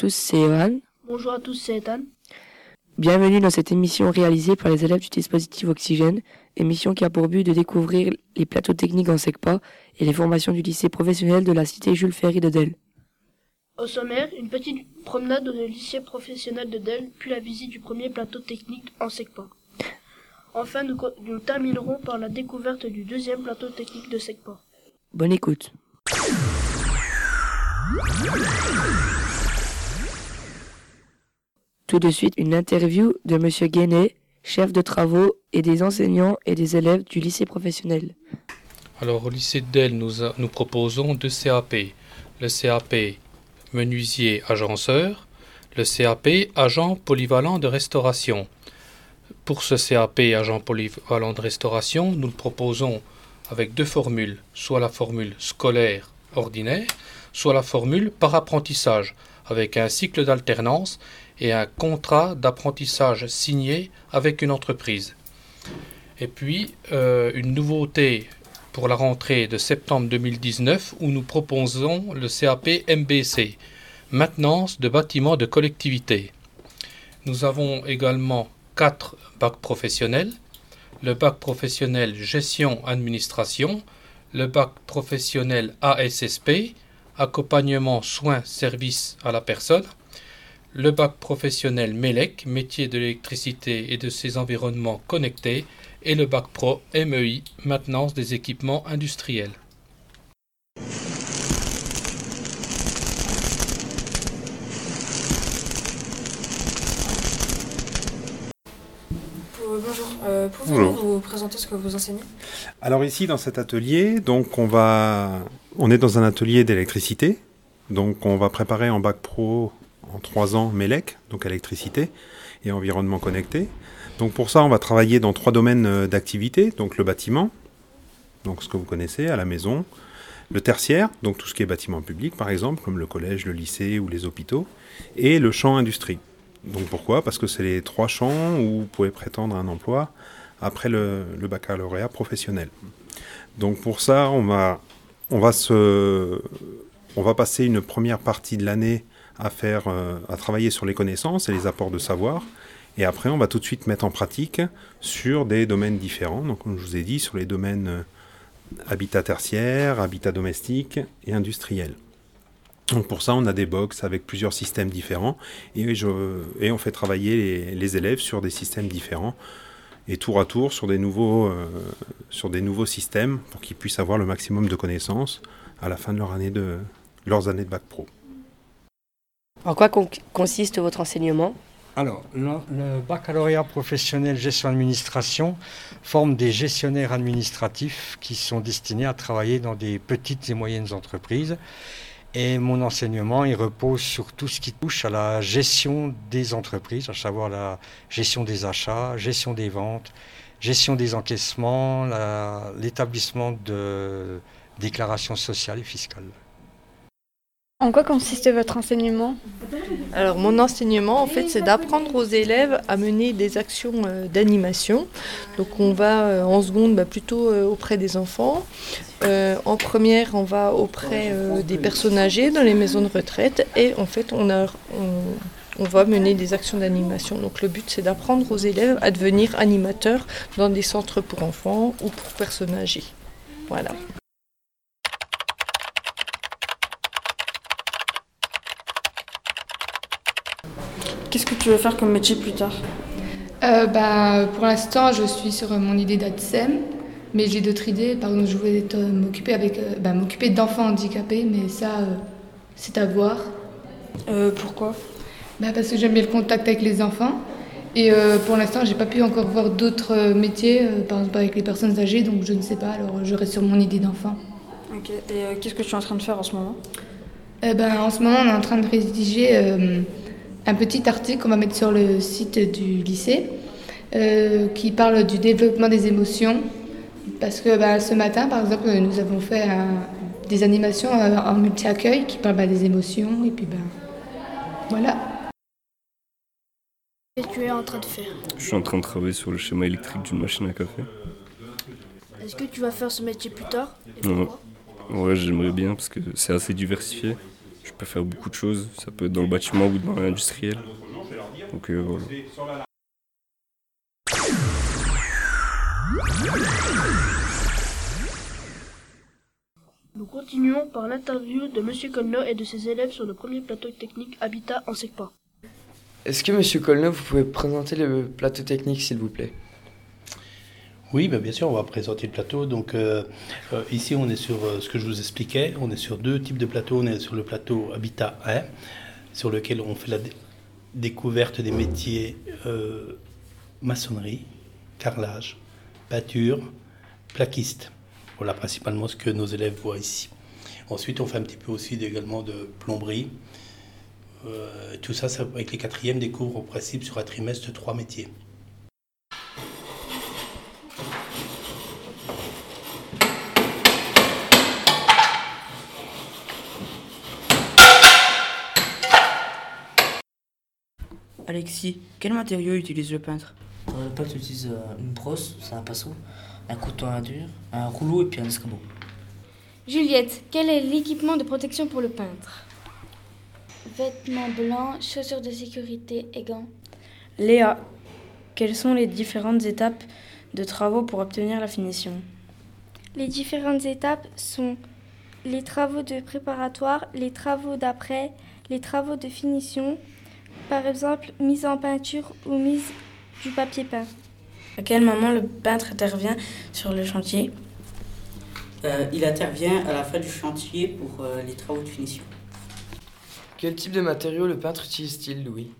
Bonjour à tous, c'est Johan. Bonjour à tous, c'est Ethan. Bienvenue dans cette émission réalisée par les élèves du dispositif Oxygène, émission qui a pour but de découvrir les plateaux techniques en SECPA et les formations du lycée professionnel de la cité Jules Ferry de Delle. Au sommaire, une petite promenade au lycée professionnel de Delle, puis la visite du premier plateau technique en SECPA. Enfin, nous, nous terminerons par la découverte du deuxième plateau technique de SECPA. Bonne écoute. Tout de suite, une interview de Monsieur Guénet, chef de travaux et des enseignants et des élèves du lycée professionnel. Alors au lycée de Delle, nous, nous proposons deux CAP. Le CAP menuisier agenceur, le CAP agent polyvalent de restauration. Pour ce CAP agent polyvalent de restauration, nous le proposons avec deux formules, soit la formule scolaire ordinaire, soit la formule par apprentissage, avec un cycle d'alternance et un contrat d'apprentissage signé avec une entreprise. Et puis, euh, une nouveauté pour la rentrée de septembre 2019 où nous proposons le CAP MBC, maintenance de bâtiments de collectivité. Nous avons également quatre bacs professionnels, le bac professionnel gestion administration, le bac professionnel ASSP, accompagnement soins services à la personne, le bac professionnel MELEC, métier de l'électricité et de ses environnements connectés, et le bac pro MEI, maintenance des équipements industriels. Bonjour, euh, pouvez-vous vous présenter ce que vous enseignez? Alors ici dans cet atelier, donc on va, on est dans un atelier d'électricité, donc on va préparer en bac pro en trois ans MELEC, donc électricité et environnement connecté. Donc pour ça, on va travailler dans trois domaines euh, d'activité, donc le bâtiment, donc ce que vous connaissez à la maison, le tertiaire, donc tout ce qui est bâtiment public par exemple, comme le collège, le lycée ou les hôpitaux, et le champ industrie. Donc pourquoi? Parce que c'est les trois champs où vous pouvez prétendre un emploi après le, baccalauréat professionnel. Donc pour ça, on va, passer une première partie de l'année à faire, euh, à travailler sur les connaissances et les apports de savoir. Et après, on va tout de suite mettre en pratique sur des domaines différents. Donc, comme je vous ai dit, sur les domaines euh, habitat tertiaire, habitat domestique et industriel. Donc pour ça, on a des box avec plusieurs systèmes différents et, on fait travailler les, élèves sur des systèmes différents et tour à tour sur des nouveaux, euh, sur des nouveaux systèmes pour qu'ils puissent avoir le maximum de connaissances à la fin de leur année de leurs années de bac pro. En quoi consiste votre enseignement? Alors, le, baccalauréat professionnel gestion-administration forme des gestionnaires administratifs qui sont destinés à travailler dans des petites et moyennes entreprises. Et mon enseignement, il repose sur tout ce qui touche à la gestion des entreprises, à savoir la gestion des achats, gestion des ventes, gestion des encaissements, l'établissement de déclarations sociales et fiscales. En quoi consiste votre enseignement? Alors mon enseignement en fait c'est d'apprendre aux élèves à mener des actions euh, d'animation. Donc on va euh, en seconde bah, plutôt euh, auprès des enfants. en première on va auprès des personnes âgées dans les maisons de retraite et en fait on, on va mener des actions d'animation. Donc le but c'est d'apprendre aux élèves à devenir animateurs dans des centres pour enfants ou pour personnes âgées. Voilà. Qu'est-ce que tu veux faire comme métier plus tard euh, bah, Pour l'instant, je suis sur mon idée d'ADSEM, mais j'ai d'autres idées. Par exemple, je voulais euh, m'occuper avec, euh, bah, m'occuper d'enfants handicapés, mais ça, c'est à voir. pourquoi bah, Parce que j'aime bien le contact avec les enfants. Et pour l'instant, j'ai pas pu encore voir d'autres métiers, par exemple avec les personnes âgées, donc je ne sais pas. Alors, je reste sur mon idée d'enfant. Ok. Et qu'est-ce que tu es en train de faire en ce moment ben, En ce moment, on est en train de rédiger un petit article qu'on va mettre sur le site du lycée euh, qui parle du développement des émotions. Parce que bah, ce matin, par exemple, nous avons fait des animations euh, en multi-accueil qui parlent bah, des émotions. Et puis, ben voilà. Qu'est-ce que tu es en train de faire? Je suis en train de travailler sur le schéma électrique d'une machine à café. Est-ce que tu vas faire ce métier plus tard? Ouais, ouais j'aimerais bien parce que c'est assez diversifié. Je peux faire beaucoup de choses. Ça peut être dans le bâtiment ou dans l'industriel. Donc euh, voilà. Nous continuons par l'interview de Monsieur Colno et de ses élèves sur le premier plateau technique Habitat en SECPA. Est-ce que Monsieur Colno, vous pouvez présenter le plateau technique, s'il vous plaît? Oui, ben bien sûr, on va présenter le plateau. Donc euh, euh, ici, on est sur euh, ce que je vous expliquais. On est sur deux types de plateaux. On est sur le plateau Habitat 1, sur lequel on fait la dé- découverte des métiers maçonnerie, carrelage, peinture, plaquiste. Voilà principalement ce que nos élèves voient ici. Ensuite, on fait un petit peu aussi également de plomberie. Tout ça, ça, avec les quatrièmes, découvre au principe sur un trimestre trois métiers. Alexis, quel matériau utilise le peintre? Euh, Le peintre utilise euh, une brosse, c'est un pinceau, un couteau à dur, un rouleau et puis un escabeau. Juliette, quel est l'équipement de protection pour le peintre? Vêtements blancs, chaussures de sécurité et gants. Léa, quelles sont les différentes étapes de travaux pour obtenir la finition? Les différentes étapes sont les travaux de préparatoire, les travaux d'après, les travaux de finition, par exemple mise en peinture ou mise du papier peint. À quel moment le peintre intervient sur le chantier? Euh, il intervient à la fin du chantier pour euh, les travaux de finition. Quel type de matériau le peintre utilise-t-il, Louis?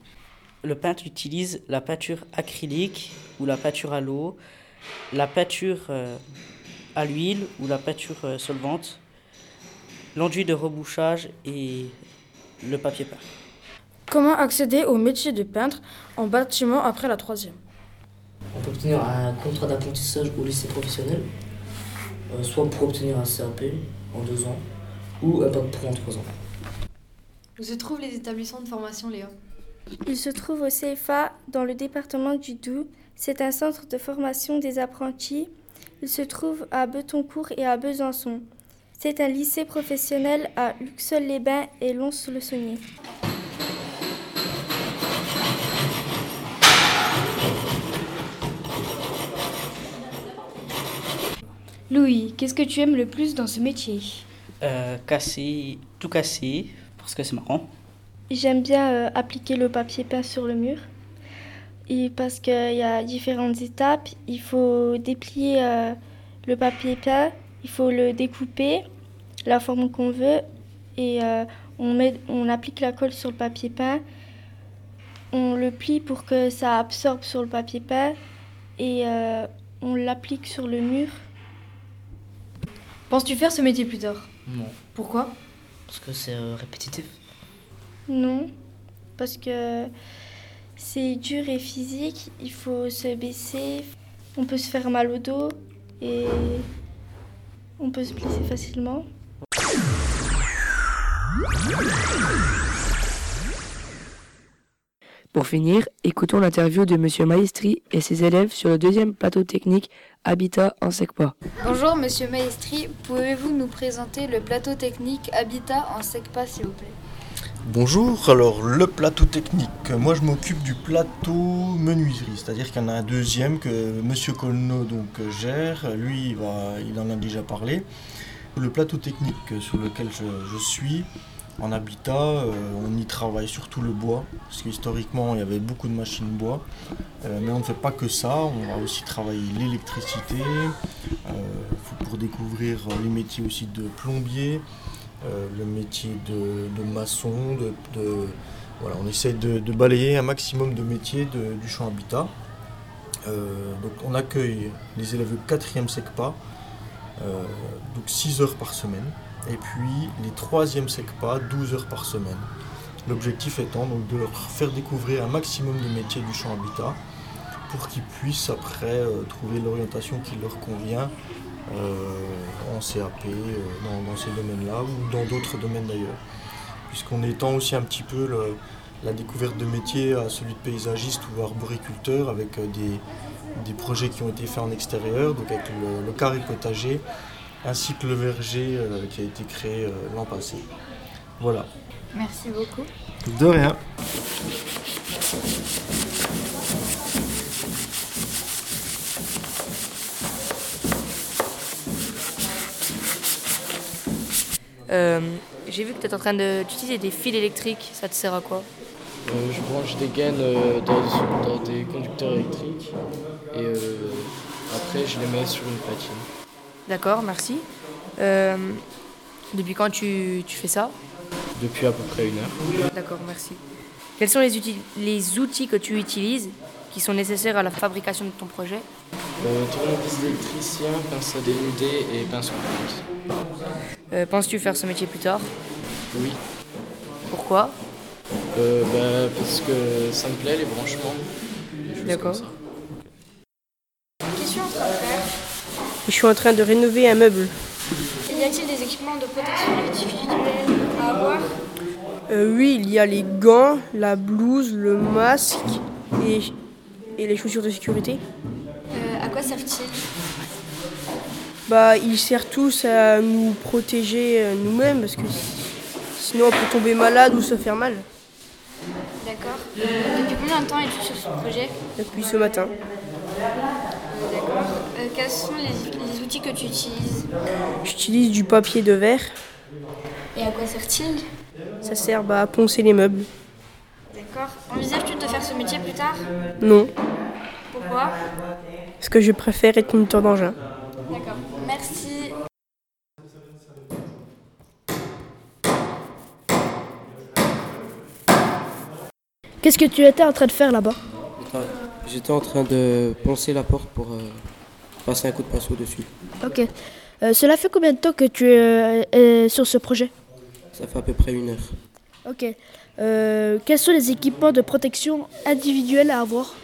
Le peintre utilise la peinture acrylique ou la peinture à l'eau, la peinture euh, à l'huile ou la peinture euh, solvante, l'enduit de rebouchage et le papier peint. Comment accéder au métier de peintre en bâtiment après la troisième? On peut obtenir un contrat d'apprentissage au lycée professionnel, euh, soit pour obtenir un CAP en deux ans ou un bac pro en trois ans. Où se trouvent les établissements de formation, Léa? Il se trouve au CFA dans le département du Doubs. C'est un centre de formation des apprentis. Il se trouve à Betoncourt et à Besançon. C'est un lycée professionnel à Luxeuil-les-Bains et Lons-le-Saunier. Louis, qu'est-ce que tu aimes le plus dans ce métier? Euh, casser, tout casser, parce que c'est marrant. J'aime bien euh, appliquer le papier peint sur le mur. Et parce qu'il y a différentes étapes, il faut déplier euh, le papier peint, il faut le découper, la forme qu'on veut, et euh, on, met, on applique la colle sur le papier peint. On le plie pour que ça absorbe sur le papier peint et euh, on l'applique sur le mur. Penses-tu faire ce métier plus tard? Non, Pourquoi? Parce que c'est euh, répétitif. Non, parce que c'est dur et physique, il faut se baisser, on peut se faire mal au dos et on peut se blesser facilement. Pour finir, écoutons l'interview de Monsieur Maestri et ses élèves sur le deuxième plateau technique Habitat en SECPA. Bonjour Monsieur Maestri, pouvez-vous nous présenter le plateau technique Habitat en SECPA s'il vous plaît? Bonjour, alors le plateau technique, moi je m'occupe du plateau menuiserie, c'est-à-dire qu'il y en a un deuxième que Monsieur Colno donc gère, lui il, va, il en a déjà parlé. Le plateau technique sur lequel je, je suis en habitat, euh, on y travaille surtout le bois, parce qu'historiquement il y avait beaucoup de machines bois, Euh, mais on ne fait pas que ça, on va aussi travailler l'électricité, euh, pour découvrir les métiers aussi de plombier, le métier de, maçon, de, on essaie de, balayer un maximum de métiers du champ habitat. On accueille les élèves de 4e SECPA, donc 6 heures par semaine, et puis les 3e SECPA, 12 heures par semaine. L'objectif étant de leur faire découvrir un maximum de métiers du champ habitat pour qu'ils puissent après euh, trouver l'orientation qui leur convient euh, en CAP, euh, dans, ces domaines-là ou dans d'autres domaines d'ailleurs. Puisqu'on étend aussi un petit peu la découverte de métiers à celui de paysagiste ou arboriculteur avec des, des projets qui ont été faits en extérieur, donc avec le, le carré potager ainsi que le verger euh, qui a été créé euh, l'an passé. Voilà. Merci beaucoup. De rien. Euh, J'ai vu que tu es en train d'utiliser des fils électriques. Ça te sert à quoi? Euh, je branche des gaines euh, dans, dans des conducteurs électriques et euh, après je les mets sur une platine. D'accord, merci. Euh, depuis quand tu, tu fais ça? Depuis à peu près une heure. D'accord, merci. Quels sont les, outils- les outils que tu utilises qui sont nécessaires à la fabrication de ton projet? Euh, tournevis d'électricien, pince à dénuder et pince coupante. Euh, Penses-tu faire ce métier plus tard? Oui. Pourquoi? Euh, bah, parce que ça me plaît les branchements. D'accord. comme ça. Qu'est-ce que tu es en train de faire Je suis en train de rénover un meuble. Y a-t-il des équipements de protection individuelle à avoir? Euh, oui, il y a les gants, la blouse, le masque et, et les chaussures de sécurité. Euh, À quoi servent-ils? Bah, ils servent tous à nous protéger euh, nous-mêmes parce que si- sinon on peut tomber malade ou se faire mal. D'accord. Depuis combien de temps es-tu sur ce projet? Depuis ce matin. Euh, quels sont les, les outils que tu utilises J'utilise du papier de verre. Et à quoi sert-il Ça sert bah, à poncer les meubles. D'accord. Envisages-tu de faire ce métier plus tard Non, Pourquoi parce que je préfère être conducteur d'engin. D'accord. Merci. Qu'est-ce que tu étais en train de faire là-bas? J'étais en train de poncer la porte pour euh, passer un coup de pinceau dessus. Ok. Euh, cela fait combien de temps que tu es euh, sur ce projet? Ça fait à peu près une heure. Ok. Euh, quels sont les équipements de protection individuels à avoir?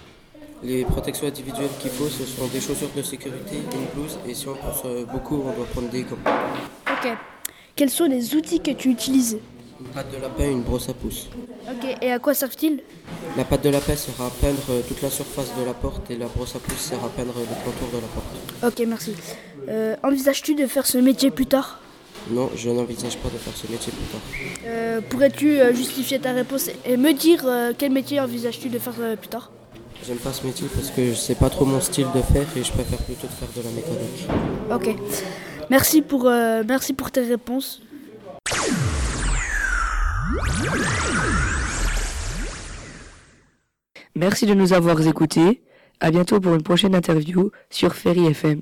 Les protections individuelles qu'il faut, ce sont des chaussures de sécurité, une blouse et si on pense euh, beaucoup, on doit prendre des gants. Ok. Quels sont les outils que tu utilises? Une patte de lapin et une brosse à pouce. Ok. Et à quoi servent-ils? La patte de lapin sert à peindre euh, toute la surface de la porte et la brosse à pouce sert à peindre le contour de la porte. Ok, merci. Euh, Envisages-tu de faire ce métier plus tard? Non, je n'envisage pas de faire ce métier plus tard. Euh, Pourrais-tu euh, justifier ta réponse et me dire euh, quel métier envisages-tu de faire euh, plus tard? J'aime pas ce métier parce que c'est pas trop mon style de faire et je préfère plutôt de faire de la mécanique. Ok. Merci pour, euh, merci pour tes réponses. Merci de nous avoir écoutés. À bientôt pour une prochaine interview sur Ferry FM.